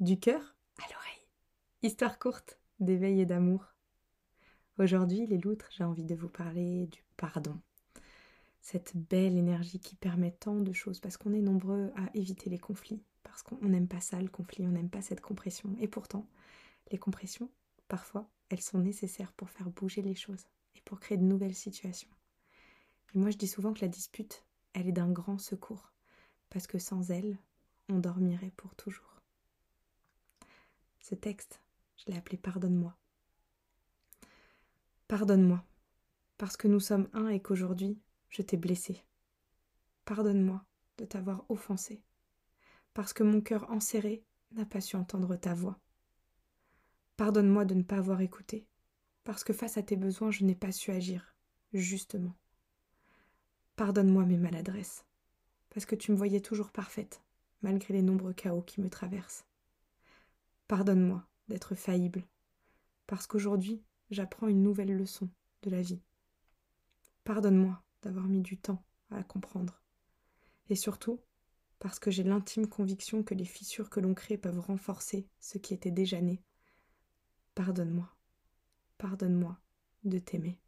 Du cœur à l'oreille. Histoire courte d'éveil et d'amour. Aujourd'hui, les loutres, j'ai envie de vous parler du pardon. Cette belle énergie qui permet tant de choses parce qu'on est nombreux à éviter les conflits, parce qu'on n'aime pas ça le conflit, on n'aime pas cette compression. Et pourtant, les compressions, parfois, elles sont nécessaires pour faire bouger les choses et pour créer de nouvelles situations. Et moi, je dis souvent que la dispute, elle est d'un grand secours, parce que sans elle, on dormirait pour toujours. Ce texte, je l'ai appelé Pardonne-moi. Pardonne-moi, parce que nous sommes un et qu'aujourd'hui, je t'ai blessé. Pardonne-moi de t'avoir offensé, parce que mon cœur enserré n'a pas su entendre ta voix. Pardonne-moi de ne pas avoir écouté, parce que face à tes besoins, je n'ai pas su agir, justement. Pardonne-moi mes maladresses, parce que tu me voyais toujours parfaite, malgré les nombreux chaos qui me traversent. Pardonne-moi d'être faillible, parce qu'aujourd'hui j'apprends une nouvelle leçon de la vie. Pardonne-moi d'avoir mis du temps à la comprendre. Et surtout, parce que j'ai l'intime conviction que les fissures que l'on crée peuvent renforcer ce qui était déjà né. Pardonne-moi, pardonne-moi de t'aimer.